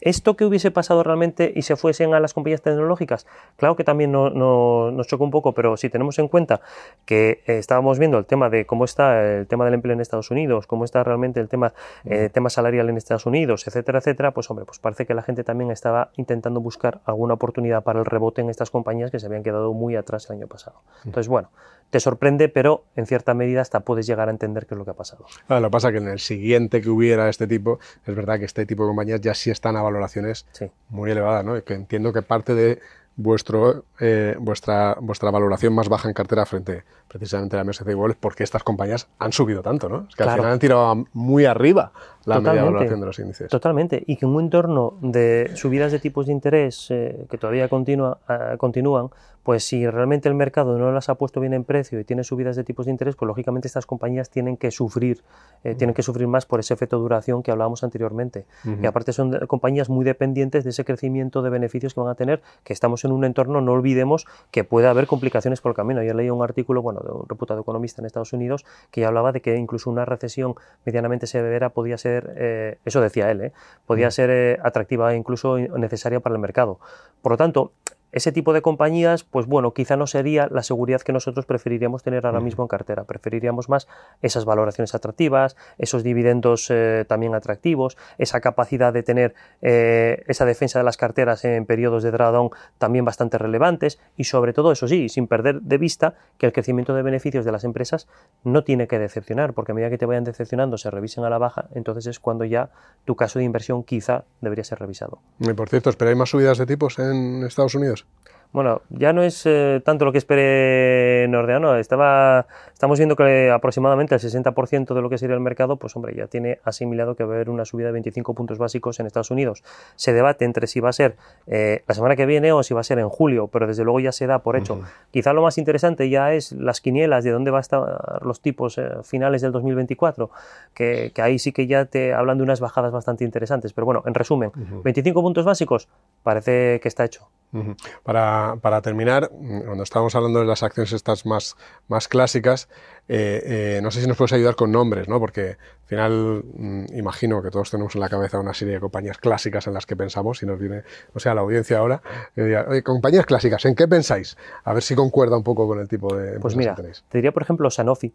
¿Esto que hubiese pasado realmente y se fuesen a las compañías tecnológicas? Claro que también nos choca un poco, pero si tenemos en cuenta que eh, estábamos viendo el tema de cómo está el tema del empleo en Estados Unidos, cómo está realmente el tema, eh, tema salarial en Estados Unidos, etcétera, etcétera, pues hombre, pues parece que la gente también estaba intentando buscar alguna oportunidad para el rebote en estas compañías que se habían quedado muy atrás el año pasado. Entonces, bueno, te sorprende, pero en cierta medida hasta puedes llegar a entender qué es lo que ha pasado. lo que pasa es que en el siguiente que hubiera este tipo, es verdad que este tipo de compañías ya sí están a valoraciones muy elevadas, ¿no? Y que entiendo que parte de vuestro, eh, vuestra, vuestra valoración más baja en cartera frente precisamente a la MSCI World es porque estas compañías han subido tanto, ¿no? Es que al final han tirado muy arriba la media valoración de los índices. Totalmente, y que en un entorno de subidas de tipos de interés eh, que todavía continúa, eh, continúan, pues si realmente el mercado no las ha puesto bien en precio y tiene subidas de tipos de interés, pues lógicamente estas compañías tienen que sufrir, eh, tienen que sufrir más por ese efecto duración que hablábamos anteriormente. Y aparte son compañías muy dependientes de ese crecimiento de beneficios que van a tener, que estamos en un entorno, no olvidemos que puede haber complicaciones por el camino. Ayer leí un artículo, bueno, de un reputado economista en Estados Unidos, que ya hablaba de que incluso una recesión medianamente severa podía ser, eh, eso decía él, eh, podía ser eh, atractiva e incluso necesaria para el mercado. Por lo tanto, ese tipo de compañías, pues bueno, quizá no sería la seguridad que nosotros preferiríamos tener ahora mismo en cartera. Preferiríamos más esas valoraciones atractivas, esos dividendos eh, también atractivos, esa capacidad de tener eh, esa defensa de las carteras en periodos de drawdown también bastante relevantes y sobre todo, eso sí, sin perder de vista que el crecimiento de beneficios de las empresas no tiene que decepcionar, porque a medida que te vayan decepcionando, se revisen a la baja, entonces es cuando ya tu caso de inversión quizá debería ser revisado. Y por cierto, ¿esperáis más subidas de tipos en Estados Unidos? Okay. Bueno, ya no es eh, tanto lo que espere Nordeano. Estaba, estamos viendo que aproximadamente el 60% de lo que sería el mercado, pues hombre, ya tiene asimilado que va a haber una subida de 25 puntos básicos en Estados Unidos. Se debate entre si va a ser eh, la semana que viene o si va a ser en julio, pero desde luego ya se da por hecho. Quizá lo más interesante ya es las quinielas de dónde va a estar los tipos eh, finales del 2024, que, que, ahí sí que ya te hablan de unas bajadas bastante interesantes. Pero bueno, en resumen, 25 puntos básicos parece que está hecho. para, para, terminar, cuando estábamos hablando de las acciones estas más, más clásicas, eh, eh, no sé si nos puedes ayudar con nombres, ¿no? porque al final mm, imagino que todos tenemos en la cabeza una serie de compañías clásicas en las que pensamos, y nos viene, o sea, la audiencia ahora, oye, compañías clásicas, ¿en qué pensáis? A ver si concuerda un poco con el tipo de... Pues mira, te diría, por ejemplo, Sanofi,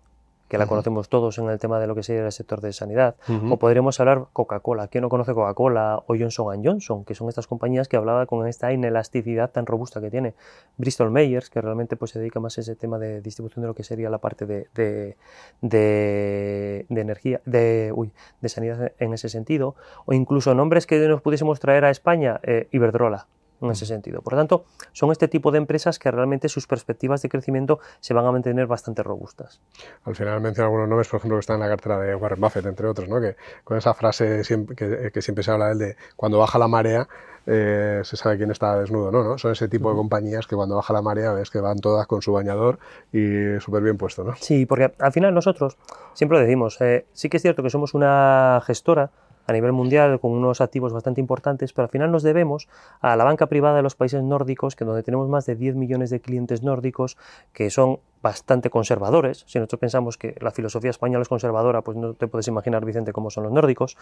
que la conocemos todos en el tema de lo que sería el sector de sanidad. O podríamos hablar Coca-Cola. ¿Quién no conoce Coca-Cola? O Johnson Johnson, que son estas compañías que hablaba con esta inelasticidad tan robusta que tiene. Bristol Myers, que realmente pues, se dedica más a ese tema de distribución de lo que sería la parte de, de, de, energía, de, uy, de sanidad en ese sentido. O incluso nombres que nos pudiésemos traer a España, eh, Iberdrola en ese sentido. Por lo tanto, son este tipo de empresas que realmente sus perspectivas de crecimiento se van a mantener bastante robustas. Al final menciona algunos nombres, por ejemplo, que están en la cartera de Warren Buffett, entre otros, ¿no? que con esa frase siempre, que, siempre se habla de él de cuando baja la marea, eh, se sabe quién está desnudo, ¿no? ¿no? Son ese tipo de compañías que cuando baja la marea ves que van todas con su bañador y súper bien puesto, ¿no? Sí, porque al final nosotros siempre lo decimos, eh, sí que es cierto que somos una gestora a nivel mundial con unos activos bastante importantes, pero al final nos debemos a la banca privada de los países nórdicos, que donde tenemos más de 10 millones de clientes nórdicos que son bastante conservadores. Si nosotros pensamos que la filosofía española es conservadora, pues no te puedes imaginar, Vicente, cómo son los nórdicos.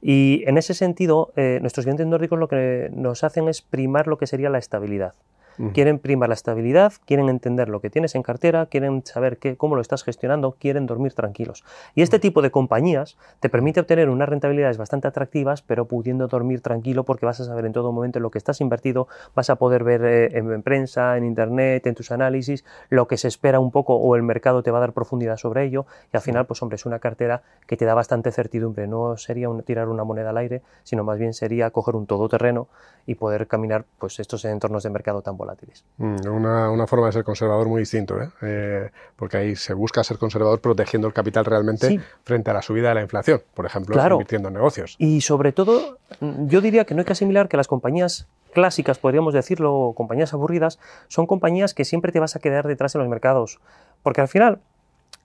Y en ese sentido, eh, nuestros clientes nórdicos lo que nos hacen es primar lo que sería la estabilidad. Quieren primar la estabilidad, quieren entender lo que tienes en cartera, quieren saber qué, cómo lo estás gestionando, quieren dormir tranquilos. Y este tipo de compañías te permite obtener unas rentabilidades bastante atractivas, pero pudiendo dormir tranquilo porque vas a saber en todo momento lo que estás invertido, vas a poder ver eh, en, prensa, en internet, en tus análisis, lo que se espera un poco o el mercado te va a dar profundidad sobre ello. Y al final, pues hombre, es una cartera que te da bastante certidumbre. No sería tirar una moneda al aire, sino más bien sería coger un todoterreno y poder caminar pues estos entornos de mercado tan volátiles. Mm, una, forma de ser conservador muy distinto, ¿eh? Eh, porque ahí se busca ser conservador protegiendo el capital realmente frente a la subida de la inflación, por ejemplo, invirtiendo en negocios. Y sobre todo, mm, yo diría que no hay que asimilar que las compañías clásicas, podríamos decirlo, compañías aburridas, son compañías que siempre te vas a quedar detrás en los mercados. Porque al final,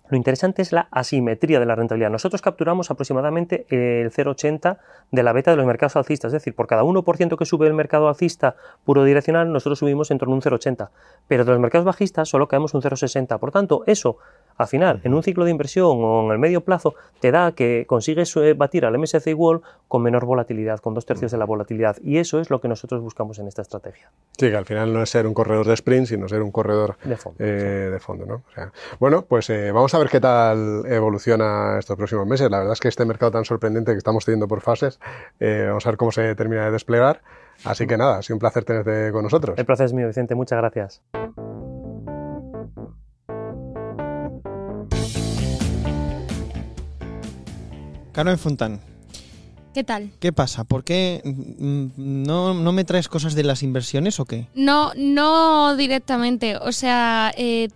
lo interesante es la asimetría de la rentabilidad. Nosotros capturamos aproximadamente el 0,80 de la beta de los mercados alcistas, es decir, por cada 1% que sube el mercado alcista puro direccional, nosotros subimos en torno a un 0,80. Pero de los mercados bajistas solo caemos un 0,60. Por tanto, eso al final, en un ciclo de inversión o en el medio plazo, te da que consigues eh, batir al MSCI World con menor volatilidad, con dos tercios de la volatilidad. Y eso es lo que nosotros buscamos en esta estrategia. Sí, que al final no es ser un corredor de sprint, sino ser un corredor de fondo. Eh, de fondo ¿no? bueno, pues eh, vamos a ver qué tal evoluciona estos próximos meses. La verdad es que este mercado tan sorprendente que estamos teniendo por fases, vamos a ver cómo se termina de desplegar. Así que nada, ha sido un placer tenerte con nosotros. El placer es mío, Vicente. Muchas gracias. Carmen Fontán. ¿Qué tal? ¿Qué pasa? ¿Por qué mm, no, me traes cosas de las inversiones o qué? No, no directamente. O sea, eh,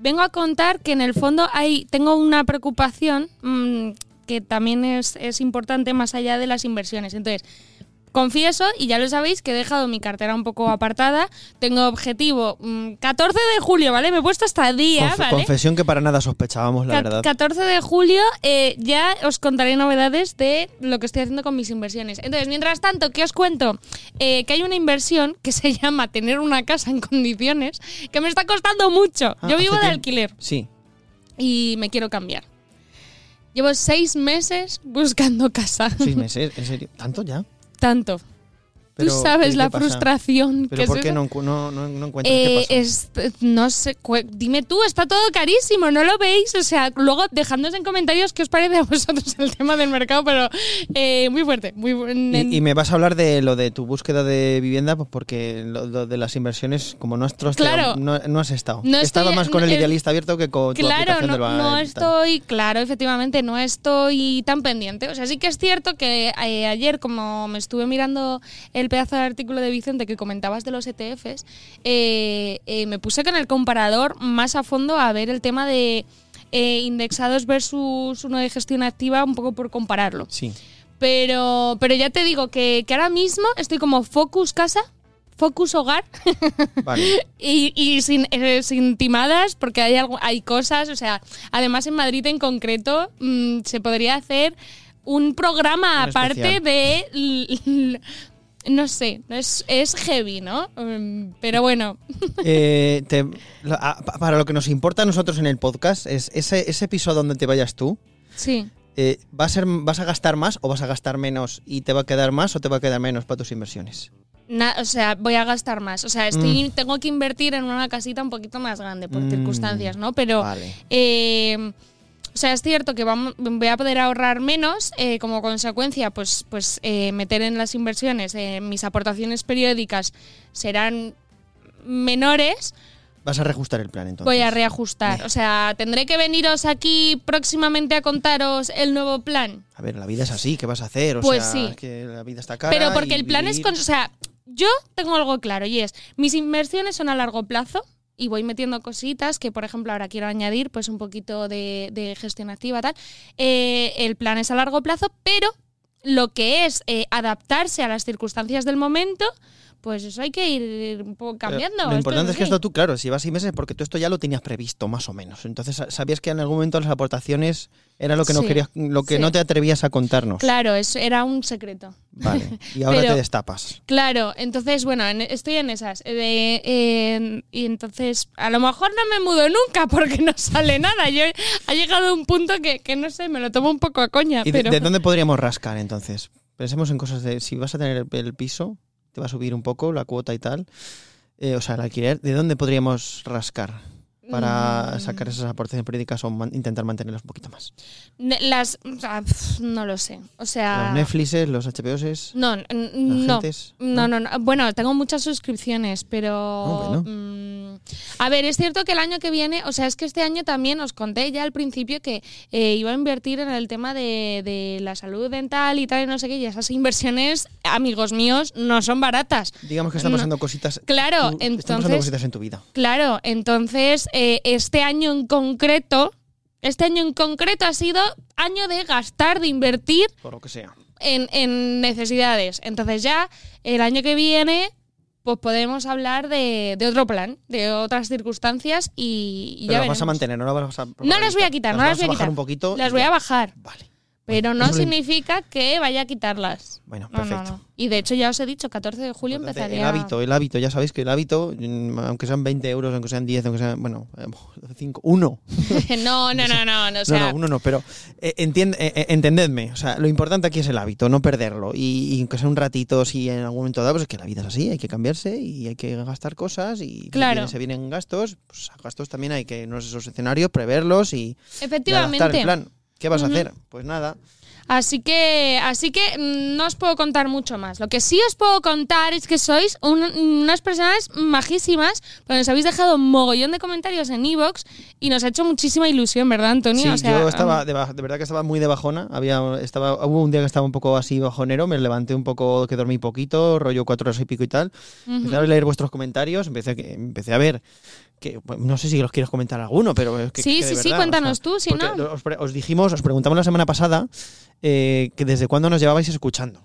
vengo a contar que en el fondo hay, tengo una preocupación mm, que también es, es importante más allá de las inversiones. Entonces, Confieso, y ya lo sabéis, que he dejado mi cartera un poco apartada. Tengo objetivo 14 mm, de julio, ¿vale? Me he puesto hasta día, ¿vale? Confesión que para nada sospechábamos, la verdad. 14 de julio eh, ya os contaré novedades de lo que estoy haciendo con mis inversiones. Entonces, mientras tanto, ¿qué os cuento? Eh, que hay una inversión que se [laughs] llama tener una casa en condiciones que me está costando mucho. Ah, Yo vivo de alquiler. Sí. Y me quiero cambiar. Llevo seis meses buscando casa. ¿Seis [laughs] meses? ¿En serio? ¿Tanto ya? Tanto. Tú sabes la frustración ¿Pero por qué no, no, no, encuentras qué eh, pasa? no sé, dime tú, está todo carísimo, ¿no lo veis? O sea, luego dejadnos en comentarios qué os parece a vosotros el tema del mercado, pero eh, muy fuerte. Muy y, me vas a hablar de lo de tu búsqueda de vivienda, pues porque lo, de las inversiones, como no has, claro, no, has estado. No He estado más con el idealista abierto que con claro, tu aplicación no, no estoy, claro, efectivamente, no estoy tan pendiente. O sea, sí que es cierto que eh, ayer, como me estuve mirando el el pedazo de artículo de Vicente que comentabas de los ETFs, eh, eh, me puse con el comparador más a fondo a ver el tema de eh, indexados versus uno de gestión activa, un poco por compararlo. Sí. Pero, pero ya te digo que, ahora mismo estoy como focus casa, focus hogar [laughs] y, sin, sin, timadas porque hay, algo, hay cosas, o sea, además en Madrid en concreto mm, se podría hacer un programa aparte de no sé, es, es heavy, ¿no? Mm, pero bueno. [laughs] Eh, para lo que nos importa a nosotros en el podcast, es ese, ese episodio donde te vayas tú. Sí. Eh, ¿va a ser, ¿Vas a gastar más o vas a gastar menos y te va a quedar más o te va a quedar menos para tus inversiones? o sea, voy a gastar más. O sea, estoy, mm. tengo que invertir en una casita un poquito más grande por mm. circunstancias, ¿no? Pero vale. eh, o sea, es cierto que voy a poder ahorrar menos, eh, como consecuencia, pues, pues eh, meter en las inversiones, eh, mis aportaciones periódicas serán menores. Vas a reajustar el plan entonces. Voy a reajustar. O sea, tendré que veniros aquí próximamente a contaros el nuevo plan. A ver, la vida es así, ¿qué vas a hacer? O pues sea, sí. que la vida está cara. Pero porque el plan es con. O sea, yo tengo algo claro y es: mis inversiones son a largo plazo y voy metiendo cositas que, por ejemplo, ahora quiero añadir pues un poquito de, gestión activa, tal. Eh, el plan es a largo plazo, pero lo que es eh, adaptarse a las circunstancias del momento, pues eso hay que ir un poco cambiando. lo importante es, que esto tú, claro, si vas seis meses, porque tú esto ya lo tenías previsto, más o menos. Entonces sabías que en algún momento las aportaciones era lo que no querías, lo que no te atrevías a contarnos. Claro, eso era un secreto. Vale. Y [laughs] ahora te destapas. Claro, entonces, bueno, estoy en esas. y entonces, a lo mejor no me mudo nunca [laughs] porque no sale nada. Yo ha llegado un punto que, no sé, me lo tomo un poco a coña. ¿Y de, dónde podríamos rascar entonces? Pensemos en cosas de si vas a tener el piso, te va a subir un poco la cuota y tal. o sea, el alquiler, ¿de dónde podríamos rascar? para Mm. sacar esas aportaciones políticas o man- intentar mantenerlas un poquito más. Las. o sea, pf, no lo sé. O sea. Los Netflixes, los HBOs, No, no. No, no, no. Bueno, tengo muchas suscripciones, pero. Ah, bueno. mm, a ver, es cierto que el año que viene, o sea, es que este año también os conté ya al principio que eh, iba a invertir en el tema de, de la salud dental y tal, y no sé qué, y esas inversiones, amigos míos, no son baratas. Digamos que están No. pasando cositas. Claro, tú- están pasando entonces- cositas en tu vida. Claro, entonces eh, este año en concreto, este año en concreto ha sido año de gastar, de invertir Por lo que sea. en, en necesidades. Entonces ya el año que viene pues podemos hablar de, de otro plan, de otras circunstancias y, y Pero ya las vas a veremos. mantener, no las vas a. No las voy a quitar, no las voy a bajar quitar. un poquito. Las voy a bajar, Vale. Pero no significa que vaya a quitarlas. Bueno, No, no, perfecto. no. Y de hecho ya os he dicho, 14 de julio Importante, empezaría... El hábito, el hábito, ya sabéis que el hábito, mm, aunque sean 20 euros, aunque sean 10, aunque sean, bueno, [laughs] 5, uno. [laughs] no, no, no, no, no, o sea, no, no, uno no, pero eh, eh, eh, entendedme, o sea, lo importante aquí es el hábito, no perderlo. Y, y aunque sea un ratito, si en algún momento dado, pues es que la vida es así, hay que cambiarse y hay que gastar cosas y Claro. se vienen gastos, pues a gastos también hay que, no esos escenarios, preverlos y, y adaptar efectivamente. el plan. ¿Qué vas Ujú. a hacer? Pues nada. Así que, así que mm, no os puedo contar mucho más. Lo que sí os puedo contar es que sois un- unas personas majísimas, porque nos habéis dejado un mogollón de comentarios en Evox y nos ha hecho muchísima ilusión, ¿verdad, Antonio? Sí, O sea, yo estaba, um, de, de verdad que estaba muy de bajona. Había, estaba, hubo un día que estaba un poco así bajonero, me levanté un poco, que dormí poquito, rollo cuatro horas y pico y tal. Empecé a leer vuestros comentarios, empecé, empecé a ver que, no sé si los quieres comentar alguno, pero es que, Sí, que sí, sí, cuéntanos o sea, tú, si no. Os, os dijimos, os preguntamos la semana pasada eh, que desde cuándo nos llevabais escuchando.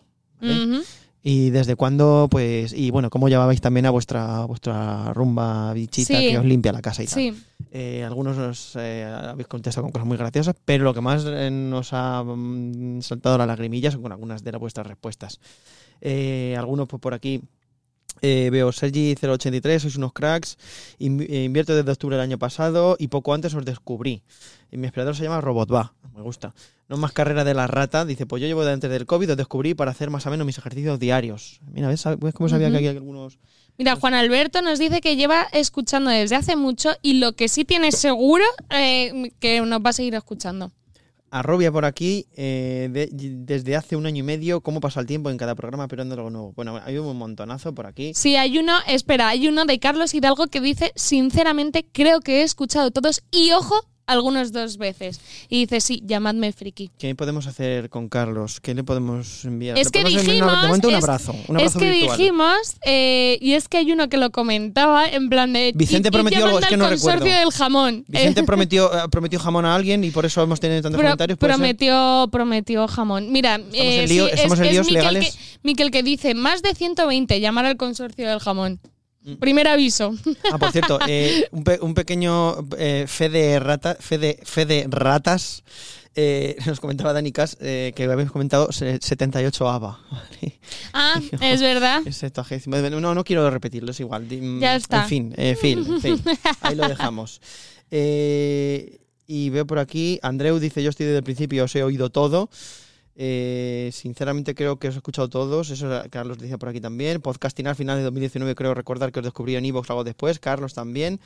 Y desde cuándo, pues, y bueno, cómo llevabais también a vuestra, vuestra rumba bichita Sí. que os limpia la casa y tal. Sí, Eh, algunos os eh, habéis contestado con cosas muy graciosas, pero lo que más nos ha mm, saltado la lagrimilla son con algunas de las vuestras respuestas. Algunos pues, por aquí eh, veo Sergi083, sois unos cracks, eh, invierto desde octubre del año pasado y poco antes os descubrí. Y mi aspirador se llama Robotva, me gusta. No más carrera de la rata, dice, pues yo llevo de antes del COVID, os descubrí para hacer más o menos mis ejercicios diarios. Mira, ¿ves, ¿Ves cómo sabía que hay algunos... Mira, Juan Alberto nos dice que lleva escuchando desde hace mucho y lo que sí tiene seguro eh, que nos va a seguir escuchando. Arrobia por aquí, eh, de- desde hace un año y medio, cómo pasa el tiempo en cada programa, pero ando algo nuevo. Bueno, hay un montonazo por aquí. Sí, hay uno, espera, hay uno de Carlos Hidalgo que dice, sinceramente, creo que he escuchado todos y ojo, algunos dos veces. Y dice, sí, llamadme friki. ¿Qué podemos hacer con Carlos? ¿Qué le podemos enviar? Es que una- dijimos, de momento un es- abrazo. Un es que virtual. dijimos, eh, y es que hay uno que lo comentaba en plan de... Vicente "Y- y prometió algo, es que no consorcio recuerdo". del jamón. Vicente Eh, prometió, eh, prometió jamón a alguien y por eso hemos tenido tantos pro- comentarios. prometió, prometió jamón. Mira, eh, en lío- sí, estamos es, en es líos Miquel legales. Que, Miquel que dice, más de 120, llamar al consorcio del jamón. Mm. Primer aviso. Ah, por cierto, [laughs] eh, un, pe- un pequeño eh, fe, de rata, fe, de, fe de ratas. eh, [laughs] nos comentaba Dani Cas eh, que habéis comentado se- 78 ABA. ¿vale? Ah, es verdad. Es septuagésimo. No, no quiero repetirlo, es igual. Ya está. En fin, eh, en fin. [laughs] Ahí lo dejamos. Eh, y veo por aquí, Andreu dice, yo estoy desde el principio, os he oído todo. Eh, sinceramente creo que os he escuchado todos, eso Carlos decía por aquí también. Podcasting al final de 2019 creo recordar que os descubrí en Evox algo después, Carlos también.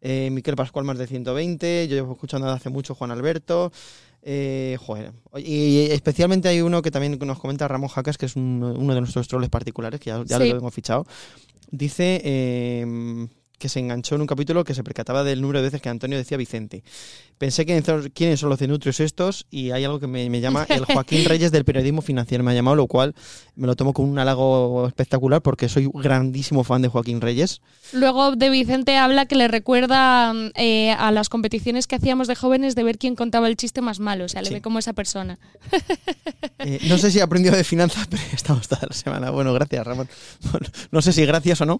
Eh, Miquel Pascual más de 120, yo llevo escuchando desde hace mucho Juan Alberto. Eh, joder. Y especialmente hay uno que también nos comenta Ramón Jacas, que es un- uno de nuestros troles particulares, que ya, ya Sí. lo tengo fichado. Dice eh, que se enganchó en un capítulo que se percataba del número de veces que Antonio decía Vicente. Pensé que quiénes son los cenutrios estos y hay algo que me, me llama el Joaquín [laughs] Reyes del periodismo financiero. Me ha llamado, lo cual me lo tomo con un halago espectacular porque soy un grandísimo fan de Joaquín Reyes. Luego de Vicente habla que le recuerda eh, a las competiciones que hacíamos de jóvenes de ver quién contaba el chiste más malo. O sea, le Sí. ve como esa persona. Eh, no sé si aprendió de finanzas, [laughs] pero estamos toda la semana. Bueno, gracias, Ramón. Bueno, [laughs] no sé si gracias o no.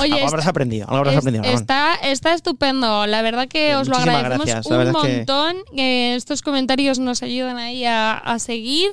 Oye, aprendido, algo habrás Es- aprendido, Ramón. está, está estupendo. La verdad que Bien, os lo agradecemos gracias. Un verdad es que- montón. estos comentarios nos ayudan ahí a, a seguir.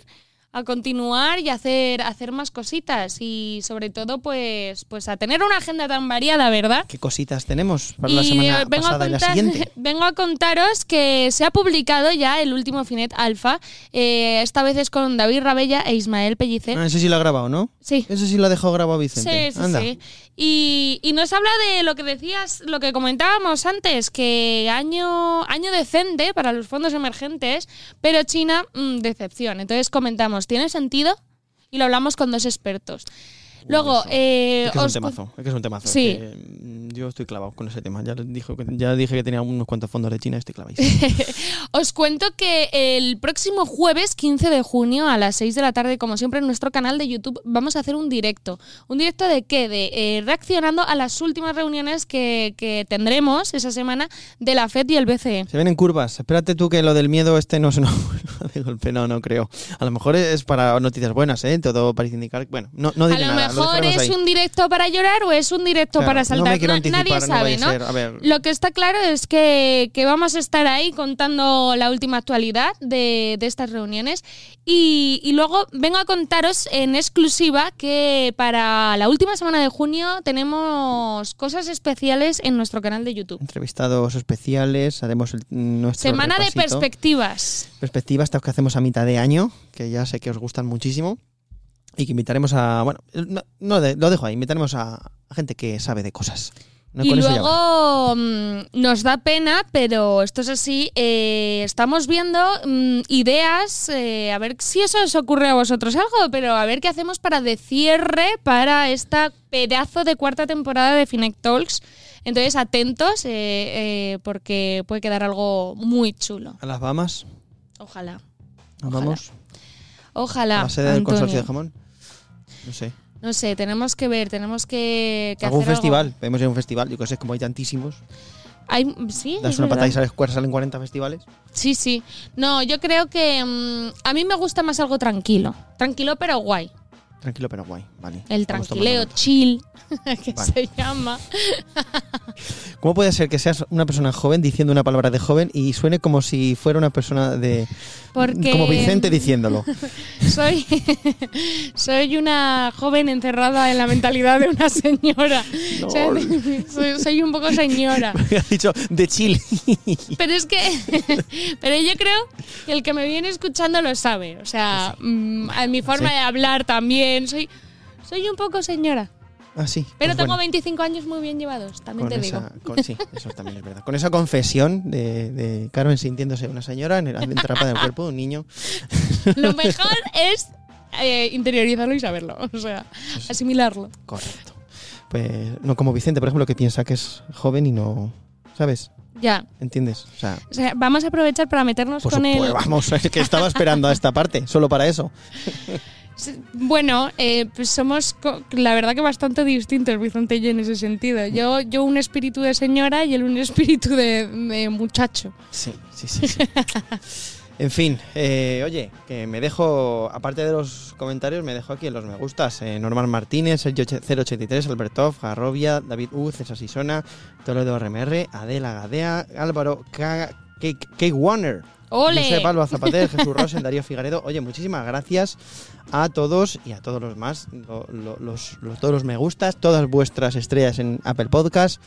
a continuar y hacer, hacer más cositas y sobre todo pues, pues a tener una agenda tan variada, ¿verdad? ¿Qué cositas tenemos para la semana vengo pasada a y la siguiente? [laughs] Vengo a contaros que se ha publicado ya el último Finet Alfa, eh, esta vez es con David Rabella e Ismael Pellicer. Ah, ese sí lo ha grabado, ¿no? Sí. Ese sí lo ha dejado grabado Vicente. Sí, sí, sí. Y, y, nos habla de lo que decías, lo que comentábamos antes, que año, año decente para los fondos emergentes, pero China, mm, decepción. Entonces comentamos, ¿tiene sentido? Y lo hablamos con dos expertos. Luego, eh, es que es un temazo, es que es un temazo. Sí. Mm, yo estoy clavado con ese tema. Ya, dijo, ya dije que tenía unos cuantos fondos de China, estoy clavado. [laughs] Os cuento que el próximo jueves 15 de junio a las 6 de la tarde, como siempre en nuestro canal de YouTube, vamos a hacer un directo. ¿Un directo de qué? De eh, reaccionando a las últimas reuniones que, que, tendremos esa semana de la FED y el BCE. Se ven en curvas. Espérate tú que lo del miedo este no se nos de golpe, no, no creo. A lo mejor es para noticias buenas, ¿eh? Todo parece indicar. Bueno, no, no diré a lo nada, mejor es un directo para llorar o es un directo Claro, para no saltar. me quiero Na- anticipar, Nadie sabe, ¿no? ser, a ver. Lo que está claro es que, que vamos a estar ahí contando la última actualidad de, de estas reuniones. Y, y luego vengo a contaros en exclusiva que para la última semana de junio tenemos cosas especiales en nuestro canal de YouTube. Entrevistados especiales, haremos el, nuestro Semana de perspectivas. perspectivas, estas que hacemos a mitad de año, que ya sé que os gustan muchísimo. Y que invitaremos a. Bueno, no, no de- lo dejo ahí, invitaremos a, a gente que sabe de cosas. No, Y luego mm, nos da pena, pero esto es así. eh, estamos viendo mm, ideas, eh, a ver si eso os ocurre a vosotros algo, pero a ver qué hacemos para de cierre para esta pedazo de cuarta temporada de Finec Talks. Entonces, atentos, eh, eh, porque puede quedar algo muy chulo. A las Bahamas, Ojalá. nos Ojalá. vamos. Ojalá. A la sede del consorcio de jamón. No sé. No sé, tenemos que ver, tenemos que, que Algún hacer algo. festival, podemos ir a un festival, yo que sé, como hay tantísimos. Hay, sí, Das una patada y sales, salen 40 festivales. Sí, sí. No, yo creo que mm, a mí me gusta más algo tranquilo. Tranquilo pero guay. Tranquilo pero guay, vale. El tranquileo, chill, [laughs] que Vale. se llama. ¿Cómo puede ser que seas una persona joven diciendo una palabra de joven y suene como si fuera una persona de. Porque- Como Vicente diciéndolo. [laughs] Soy, [laughs] soy una joven encerrada en la mentalidad de una señora. O sea, soy, soy un poco señora. Has dicho de chill. Pero es que, pero yo creo que el que me viene escuchando lo sabe. O sea, mm, a mi forma Sí. de hablar también. Soy, soy un poco señora. Ah, sí. Pero pues tengo bueno. 25 años muy bien llevados, también Con te esa, digo. con- sí, eso también es verdad. Con esa confesión de, de Carmen sintiéndose una señora en el, atrapada en el cuerpo de un niño. Lo mejor es eh, interiorizarlo y saberlo. O sea, asimilarlo. Correcto. Pues no como Vicente, por ejemplo, que piensa que es joven y no. ¿Sabes? Ya. ¿Entiendes? O sea, O sea, vamos a aprovechar para meternos con supuesto, el. vamos, es que estaba esperando a esta parte, solo para eso. [laughs] Bueno, eh, pues somos la verdad que bastante distintos, Vicente y yo, en ese sentido. Yo, yo un espíritu de señora y él un espíritu de, muchacho. Sí, sí, sí. En fin, eh, oye, que me dejo, aparte de los comentarios, me dejo aquí en los me gustas. Eh, Norman Martínez, Sergio 083, Albertov, Garrovia, David U, César Sisona, Toledo RMR, Adela Gadea, Álvaro. K. Warner, ¡Ole! José Palva Zapater, Jesús Rosen, Darío Figaredo. Oye, muchísimas gracias a todos y a todos los más, lo- lo- los, los- todos los me gustas, todas vuestras estrellas en Apple Podcast,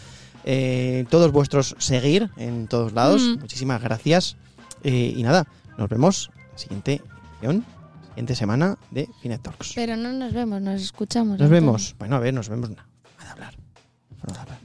eh, todos vuestros seguir en todos lados. Mm. Muchísimas gracias. Eh, y nada, nos vemos la siguiente edición, siguiente semana de Finet Talks. Pero no nos vemos, nos escuchamos. Nos Antonio. vemos. Bueno, a ver, nos vemos. Forma de hablar. De hablar.